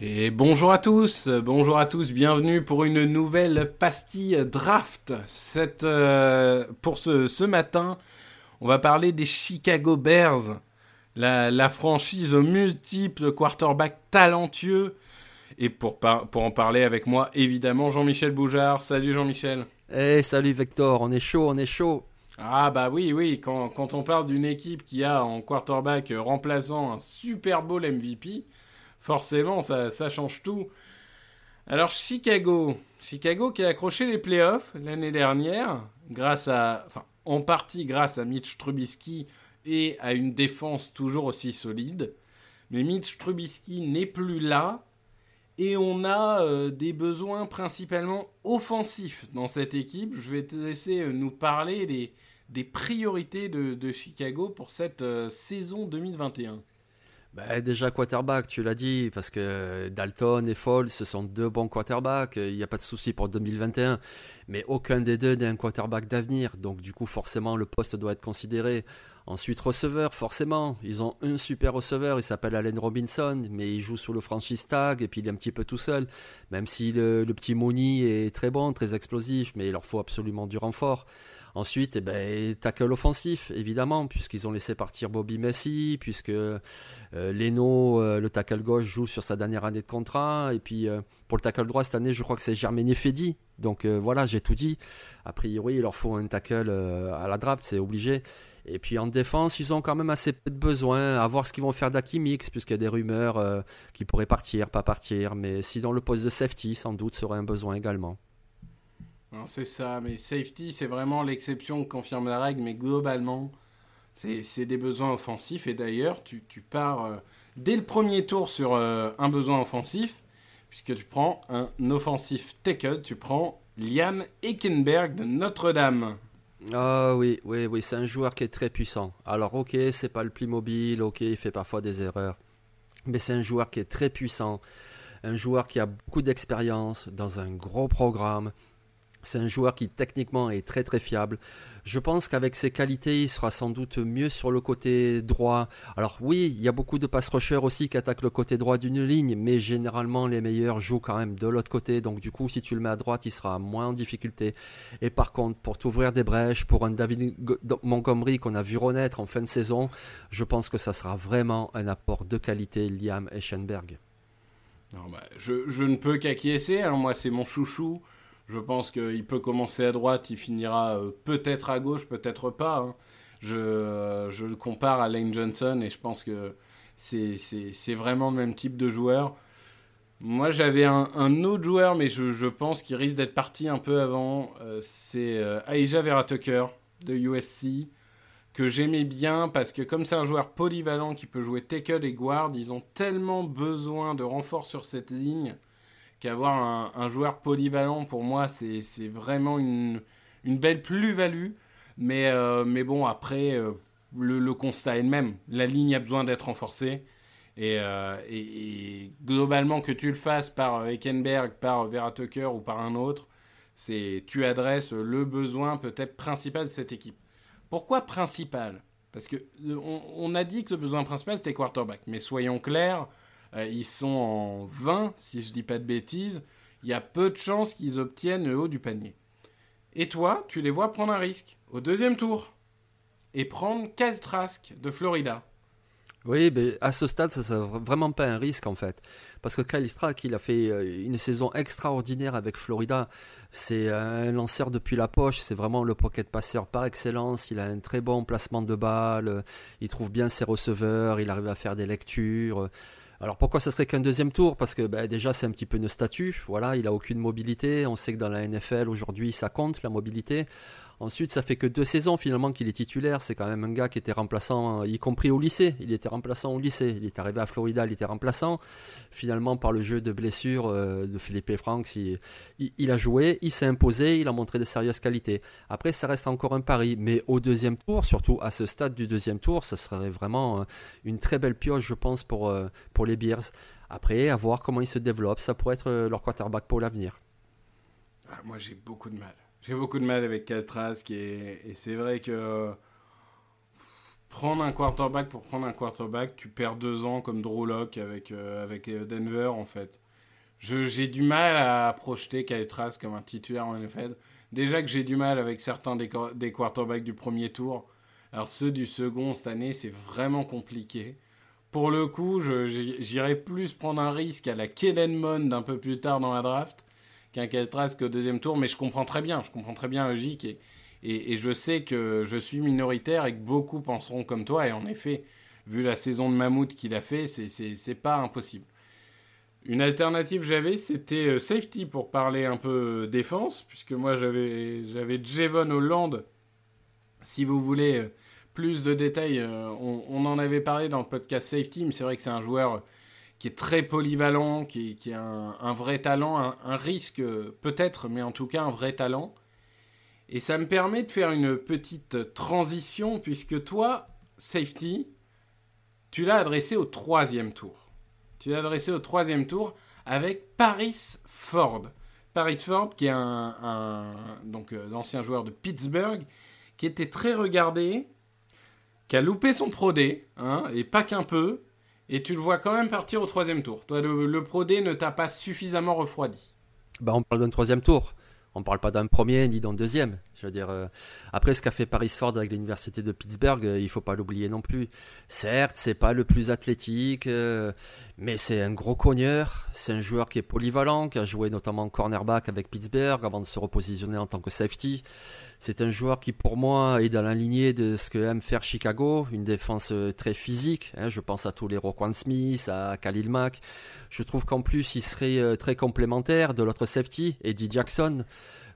Et bonjour à tous, bonjour à tous, bienvenue pour une nouvelle pastille draft. Euh, pour ce, matin, on va parler des Chicago Bears, la, la franchise aux multiples quarterbacks talentueux. Et pour, pour en parler avec moi, évidemment, Jean-Michel Boujard. Salut Jean-Michel. Eh salut Vector, on est chaud, on est chaud. Ah bah oui, oui, quand, on parle d'une équipe qui a en quarterback remplaçant un Super Bowl MVP, forcément ça, change tout. Alors Chicago, Chicago qui a accroché les playoffs l'année dernière, grâce à, en partie grâce à Mitch Trubisky et à une défense toujours aussi solide. Mais Mitch Trubisky n'est plus là et on a euh, des besoins principalement offensifs dans cette équipe. Je vais te laisser euh, nous parler des, priorités de, de Chicago pour cette euh, saison 2021. Bah, déjà quarterback, tu l'as dit, parce que Dalton et Foles, ce sont deux bons quarterbacks, il n'y a pas de souci pour 2021, mais aucun des deux n'est un quarterback d'avenir, donc du coup forcément le poste doit être considéré. Ensuite receveur, forcément, ils ont un super receveur, il s'appelle Allen Robinson, mais il joue sous le franchise tag et puis il est un petit peu tout seul, même si le, le petit Mooney est très bon, très explosif, mais il leur faut absolument du renfort. Ensuite, eh ben, tackle offensif, évidemment, puisqu'ils ont laissé partir Bobby Messi, puisque euh, Leno, euh, le tackle gauche, joue sur sa dernière année de contrat. Et puis, euh, pour le tackle droit, cette année, je crois que c'est Germaine Fedi. Donc voilà, j'ai tout dit. A priori, il leur faut un tackle à la draft, c'est obligé. Et puis en défense, ils ont quand même assez peu de besoin. À voir ce qu'ils vont faire d'Akimix, puisqu'il y a des rumeurs qui pourraient partir, pas partir. Mais sinon, le poste de safety, sans doute, serait un besoin également. Non, C'est ça, mais safety, c'est vraiment l'exception qui confirme la règle, mais globalement, c'est des besoins offensifs. Et d'ailleurs, tu, tu pars euh, dès le premier tour sur euh, un besoin offensif, puisque tu prends un offensif tackle, tu prends Liam Eckenberg de Notre-Dame. Ah oui, oui, oui, c'est un joueur qui est très puissant. Alors ok, c'est pas le plus mobile, ok, il fait parfois des erreurs, mais c'est un joueur qui est très puissant, un joueur qui a beaucoup d'expérience dans un gros programme. C'est un joueur qui techniquement est très très fiable. Je pense qu'avec ses qualités, il sera sans doute mieux sur le côté droit. Alors oui, il y a beaucoup de pass rushers aussi qui attaquent le côté droit d'une ligne, mais généralement les meilleurs jouent quand même de l'autre côté. Donc du coup, si tu le mets à droite, il sera moins en difficulté. Et par contre, pour t'ouvrir des brèches, pour un David Go- Montgomery qu'on a vu renaître en fin de saison, je pense que ça sera vraiment un apport de qualité, Liam Eschenberg. Bah, je, je ne peux qu'acquiescer, hein, moi c'est mon chouchou. Je pense qu'il peut commencer à droite, il finira euh, peut-être à gauche, peut-être pas. hein. Je, euh, je le compare à Lane Johnson et je pense que c'est- vraiment le même type de joueur. Moi j'avais un, autre joueur, mais je, pense qu'il risque d'être parti un peu avant. euh, c'est euh, Aija Vera Tucker de USC que j'aimais bien parce que comme c'est un joueur polyvalent qui peut jouer tackle et guard, ils ont tellement besoin de renfort sur cette ligne qu'avoir un, joueur polyvalent pour moi c'est vraiment une, belle plus-value. Mais, euh, bon après euh, le, constat est le même. La ligne a besoin d'être renforcée. Et, euh, globalement que tu le fasses par Eckenberg, par Vera Tucker ou par un autre, c'est tu adresses le besoin peut-être principal de cette équipe. Pourquoi principal? Parce que on, a dit que le besoin principal c'était quarterback, mais soyons clairs, ils sont en 20, si je dis pas de bêtises. Il y a peu de chances qu'ils obtiennent le haut du panier. Et toi, tu les vois prendre un risque au deuxième tour et prendre Kyle de Florida. Oui, à ce stade, ça n'est vraiment pas un risque en fait. Parce que Kyle Strack, il a fait euh, une saison extraordinaire avec Florida. C'est un lanceur depuis la poche, c'est vraiment le pocket passeur par excellence. Il a un très bon placement de balle, il trouve bien ses receveurs, il arrive à faire des lectures. Alors pourquoi ça serait qu'un deuxième tour? Parce que ben, déjà c'est un petit peu une statue, voilà, il a aucune mobilité. On sait que dans la NFL aujourd'hui ça compte la mobilité. Ensuite, ça fait que deux saisons finalement qu'il est titulaire. C'est quand même un gars qui était remplaçant, y compris au lycée. Il était remplaçant au lycée. Il est arrivé à Florida, il était remplaçant. Finalement, par le jeu de blessure euh, de Philippe Franks, il, a joué, il s'est imposé, il a montré de sérieuses qualités. Après, ça reste encore un pari. Mais au deuxième tour, surtout à ce stade du deuxième tour, ça serait vraiment euh, une très belle pioche, je pense, pour, euh, pour les Bears. Après, à voir comment ils se développent, ça pourrait être leur quarterback pour l'avenir. Ah, moi, j'ai beaucoup de mal. J'ai beaucoup de mal avec Trask et, c'est vrai que prendre un quarterback pour prendre un quarterback, tu perds deux ans comme Drew avec, euh, avec euh, Denver en fait. J'ai du mal à projeter Trask comme un titulaire en NFL. Déjà que j'ai du mal avec certains des, des, quarterbacks du premier tour. Alors ceux du second cette année, c'est vraiment compliqué. Pour le coup, j'irais plus prendre un risque à la Kellen Mond un peu plus tard dans la draft qu'un Trask au deuxième tour, mais je comprends très bien, je comprends très bien logique et, et, je sais que je suis minoritaire et que beaucoup penseront comme toi. Et en effet, vu la saison de Mammouth qu'il a fait, c'est pas impossible. Une alternative j'avais, c'était euh, safety pour parler un peu défense, puisque moi j'avais j'avais Javon Holland. Si vous voulez euh, plus de détails, euh, on, on, en avait parlé dans le podcast safety, mais c'est vrai que c'est un joueur qui est très polyvalent, qui, qui a un, vrai talent, un, risque peut-être, mais en tout cas un vrai talent. Et ça me permet de faire une petite transition, puisque toi, safety, tu l'as adressé au troisième tour. Tu l'as adressé au troisième tour avec Paris Ford. Paris Ford, qui est un, euh, ancien joueur de Pittsburgh, qui était très regardé, qui a loupé son Pro hein, et pas qu'un peu, et tu le vois quand même partir au troisième tour. Toi, le, Pro D ne t'a pas suffisamment refroidi. Bah, on parle d'un troisième tour. On parle pas d'un premier ni d'un deuxième. Je veux dire, euh, après ce qu'a fait Paris Ford avec l'université de Pittsburgh, euh, il faut pas l'oublier non plus. Certes, c'est pas le plus athlétique, euh, mais c'est un gros cogneur. C'est un joueur qui est polyvalent, qui a joué notamment cornerback avec Pittsburgh avant de se repositionner en tant que safety. C'est un joueur qui, pour moi, est dans la lignée de ce que aime faire Chicago, une défense euh, très physique. Hein. je pense à tous les Roquan Smith, à Khalil Mack. Je trouve qu'en plus, il serait très complémentaire de l'autre safety, Eddie Jackson.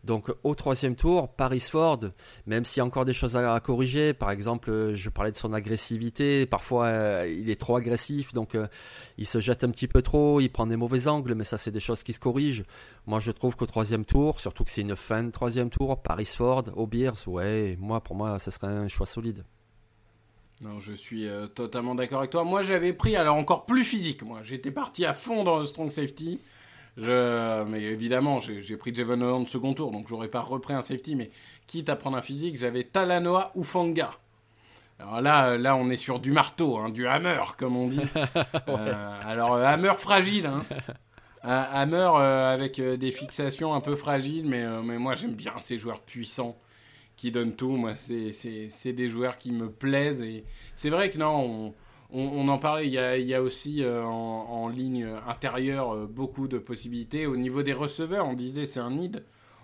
Donc au troisième tour, Paris Ford, même s'il y a encore des choses à, corriger, par exemple, euh, je parlais de son agressivité, parfois euh, il est trop agressif, donc euh, il se jette un petit peu trop, il prend des mauvais angles, mais ça c'est des choses qui se corrigent. Moi je trouve qu'au troisième tour, surtout que c'est une fin de troisième tour, Paris Ford, au Beers, ouais, moi pour moi ce serait un choix solide. Non, je suis totalement d'accord avec toi. Moi, j'avais pris alors encore plus physique. Moi, j'étais parti à fond dans le strong safety. Je, mais évidemment, j'ai pris Javon Holland second tour, donc j'aurais pas repris un safety, mais quitte à prendre un physique, j'avais Talanoa ou Fanga. Alors là, là, on est sur du marteau, hein, du hammer, comme on dit. Euh, alors, euh, hammer fragile, hein. hammer euh, avec des fixations un peu fragiles, mais, mais moi j'aime bien ces joueurs puissants qui donnent tout. Moi, c'est des joueurs qui me plaisent. Et c'est vrai que non, on, on, en parlait, il y a, aussi euh, en, ligne intérieure euh, beaucoup de possibilités. Au niveau des receveurs, on disait c'est un nid.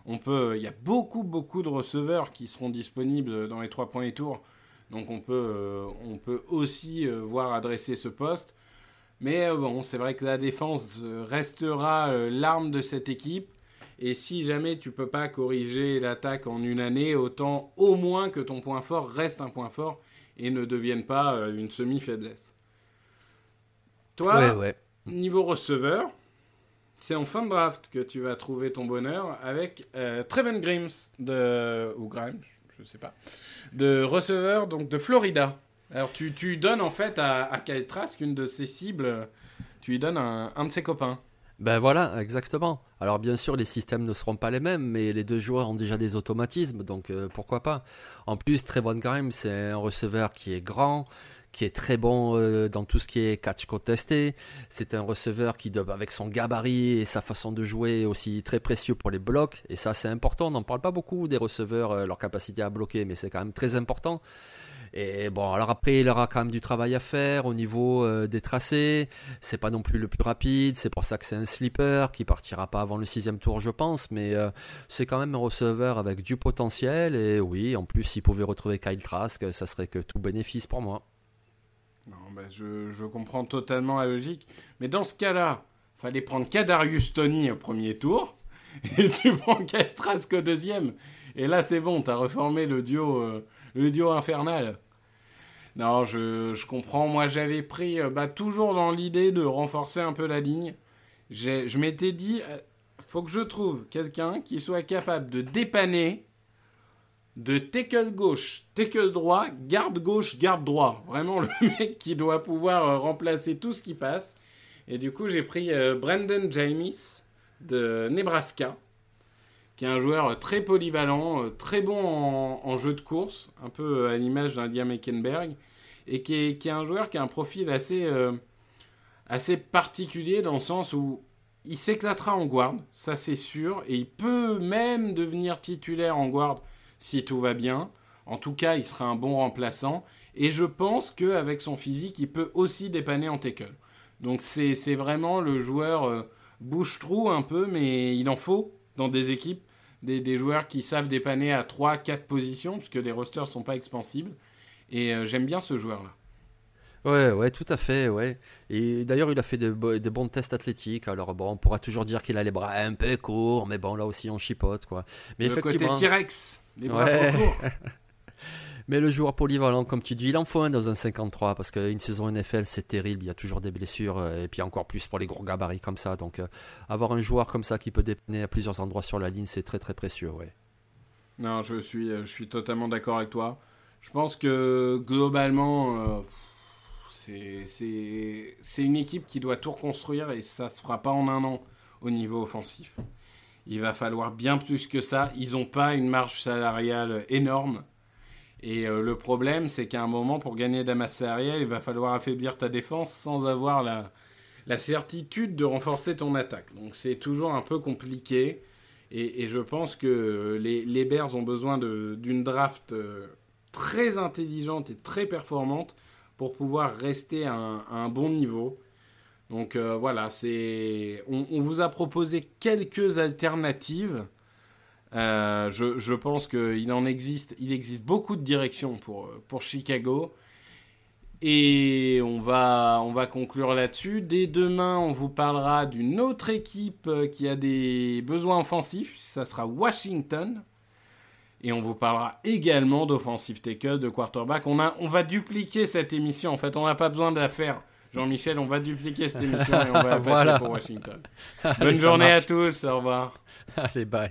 On peut, il y a beaucoup, beaucoup de receveurs qui seront disponibles dans les trois premiers tours. Donc on peut, euh, on peut aussi voir adresser ce poste. Mais bon, c'est vrai que la défense restera l'arme de cette équipe. Et si jamais tu peux pas corriger l'attaque en une année, autant au moins que ton point fort reste un point fort et ne deviennent pas euh, une semi-faiblesse. Toi, niveau receveur, c'est en fin de draft que tu vas trouver ton bonheur avec euh, Treven Grimes de ou Grimes, je sais pas, de receveur donc de Florida. Alors tu, tu donnes en fait à, à Kyle Trask une de ses cibles, tu lui donnes un, un de ses copains. Ben voilà, exactement. Alors bien sûr, les systèmes ne seront pas les mêmes, mais les deux joueurs ont déjà des automatismes, donc euh, pourquoi pas. En plus, Trevon Grimes, c'est un receveur qui est grand, qui est très bon euh, dans tout ce qui est catch contesté. C'est un receveur qui, avec son gabarit et sa façon de jouer, est aussi très précieux pour les blocs. Et ça, c'est important. On n'en parle pas beaucoup des receveurs, euh, leur capacité à bloquer, mais c'est quand même très important. Et bon, alors après, il aura quand même du travail à faire au niveau euh, des tracés. C'est pas non plus le plus rapide. C'est pour ça que c'est un sleeper qui partira pas avant le sixième tour, je pense. Mais euh, c'est quand même un receveur avec du potentiel. Et oui, en plus, s'il pouvait retrouver Kyle Trask, ça serait que tout bénéfice pour moi. Non, je, comprends totalement la logique. Mais dans ce cas-là, fallait prendre Kadarius Tony au premier tour. Et tu prends Kyle Trask au deuxième. Et là, c'est bon, tu as reformé le duo. Euh, le duo infernal. Non, je, comprends. Moi, j'avais pris euh, bah, toujours dans l'idée de renforcer un peu la ligne. Je m'étais dit, euh, faut que je trouve quelqu'un qui soit capable de dépanner de tackle gauche, tackle droit, garde gauche, garde droit. Vraiment le mec qui doit pouvoir euh, remplacer tout ce qui passe. Et du coup, j'ai pris Brandon James de Nebraska qui est un joueur très polyvalent, euh, très bon en, jeu de course, un peu à l'image d'India Meckenberg, et qui est, un joueur qui a un profil assez, euh, assez particulier dans le sens où il s'éclatera en guard, ça c'est sûr, et il peut même devenir titulaire en guard si tout va bien. En tout cas, il sera un bon remplaçant, et je pense qu'avec son physique, il peut aussi dépanner en tackle. Donc c'est vraiment le joueur euh, bouche-trou un peu, mais il en faut dans des équipes des, joueurs qui savent dépanner à 3-4 positions, puisque les rosters sont pas expansibles. Et euh, j'aime bien ce joueur-là. Ouais, ouais, tout à fait, ouais. Et d'ailleurs, il a fait de, bons tests athlétiques. Alors bon, on pourra toujours dire qu'il a les bras un peu courts, mais bon, là aussi, on chipote, quoi. Mais Le côté T-Rex, les bras trop courts. Mais le joueur polyvalent, comme tu dis, il en faut un dans un 53 parce qu'une saison NFL, c'est terrible. Il y a toujours des blessures euh, et puis encore plus pour les gros gabarits comme ça. Donc, euh, avoir un joueur comme ça qui peut dépanner à plusieurs endroits sur la ligne, c'est très très précieux. Ouais. Non, je suis, euh, je suis totalement d'accord avec toi. Je pense que globalement, c'est une équipe qui doit tout reconstruire et ça se fera pas en un an au niveau offensif. Il va falloir bien plus que ça. Ils n'ont pas une marge salariale énorme. Et euh, le problème, c'est qu'à un moment, pour gagner Damas il va falloir affaiblir ta défense sans avoir la, la certitude de renforcer ton attaque. Donc c'est toujours un peu compliqué. Et, je pense que les, les, Bears ont besoin d'une draft euh, très intelligente et très performante pour pouvoir rester à un, bon niveau. Donc euh, voilà, on, vous a proposé quelques alternatives. Euh, je, pense qu'il en existe, il existe beaucoup de directions pour, pour Chicago. Et on va, on va conclure là-dessus. Dès demain, on vous parlera d'une autre équipe qui a des besoins offensifs. Ça sera Washington. Et on vous parlera également d'offensive tackle, de quarterback. On, a, on va dupliquer cette émission. En fait, on n'a pas besoin de la faire. Jean-Michel, on va dupliquer cette émission et on va la passer pour Washington. Bonne journée à tous. Au revoir. Allez, bye.